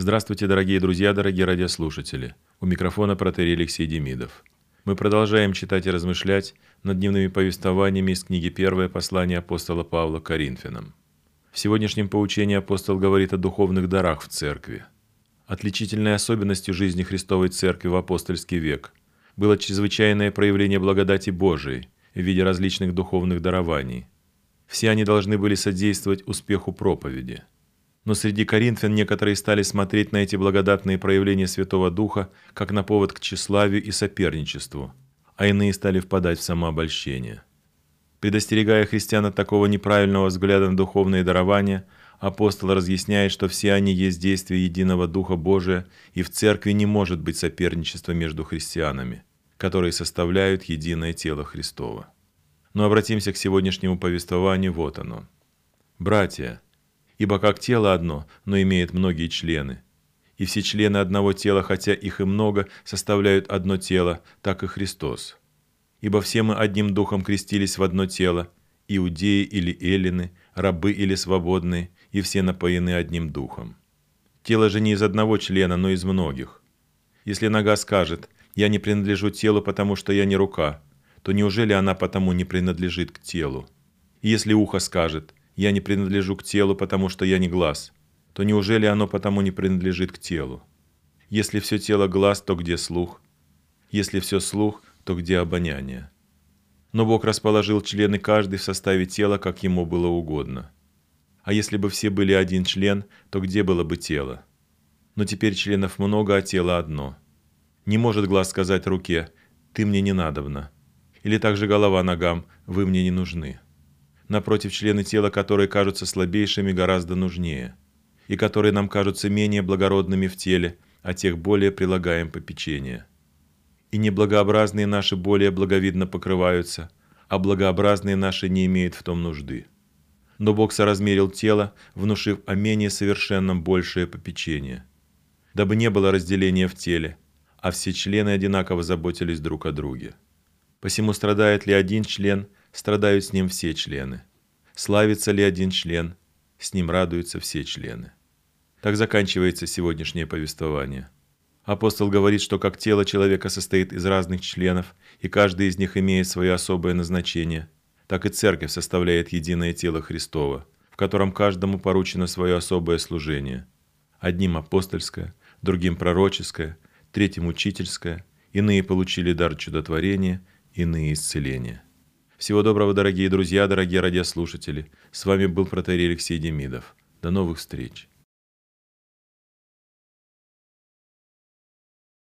Здравствуйте, дорогие друзья, дорогие радиослушатели. У микрофона протерей Алексей Демидов. Мы продолжаем читать и размышлять над дневными повествованиями из книги «Первое послание апостола Павла Коринфянам». В сегодняшнем поучении апостол говорит о духовных дарах в церкви. Отличительной особенностью жизни Христовой Церкви в апостольский век было чрезвычайное проявление благодати Божией в виде различных духовных дарований. Все они должны были содействовать успеху проповеди. Но среди коринфян некоторые стали смотреть на эти благодатные проявления Святого Духа как на повод к тщеславию и соперничеству, а иные стали впадать в самообольщение. Предостерегая христиан от такого неправильного взгляда на духовные дарования, апостол разъясняет, что все они есть действия единого Духа Божия, и в церкви не может быть соперничества между христианами, которые составляют единое тело Христово. Но обратимся к сегодняшнему повествованию, вот оно. «Братья, ибо как тело одно, но имеет многие члены, и все члены одного тела, хотя их и много, составляют одно тело, так и Христос. Ибо все мы одним духом крестились в одно тело, иудеи или эллины, рабы или свободные, и все напоены одним духом. Тело же не из одного члена, но из многих. Если нога скажет «я не принадлежу телу, потому что я не рука», то неужели она потому не принадлежит к телу? И если ухо скажет «я не принадлежу к телу, потому что я не глаз», то неужели оно потому не принадлежит к телу? Если все тело глаз, то где слух? Если все слух, то где обоняние? Но Бог расположил члены каждый в составе тела, как ему было угодно. А если бы все были один член, то где было бы тело? Но теперь членов много, а тело одно. Не может глаз сказать руке «ты мне не надобно», или также голова ногам «вы мне не нужны». Напротив, члены тела, которые кажутся слабейшими, гораздо нужнее, и которые нам кажутся менее благородными в теле, а тех более прилагаем попечение. И неблагообразные наши более благовидно покрываются, а благообразные наши не имеют в том нужды. Но Бог соразмерил тело, внушив о менее совершенном большее попечение, дабы не было разделения в теле, а все члены одинаково заботились друг о друге. Посему страдает ли один член, страдают с ним все члены. Славится ли один член, с ним радуются все члены. Так заканчивается сегодняшнее повествование. Апостол говорит, что как тело человека состоит из разных членов, и каждый из них имеет свое особое назначение, так и церковь составляет единое тело Христова, в котором каждому поручено свое особое служение. Одним апостольское, другим пророческое, третьим учительское, иные получили дар чудотворения – иные исцеления. Всего доброго, дорогие друзья, дорогие радиослушатели. С вами был протерей Алексей Демидов. До новых встреч.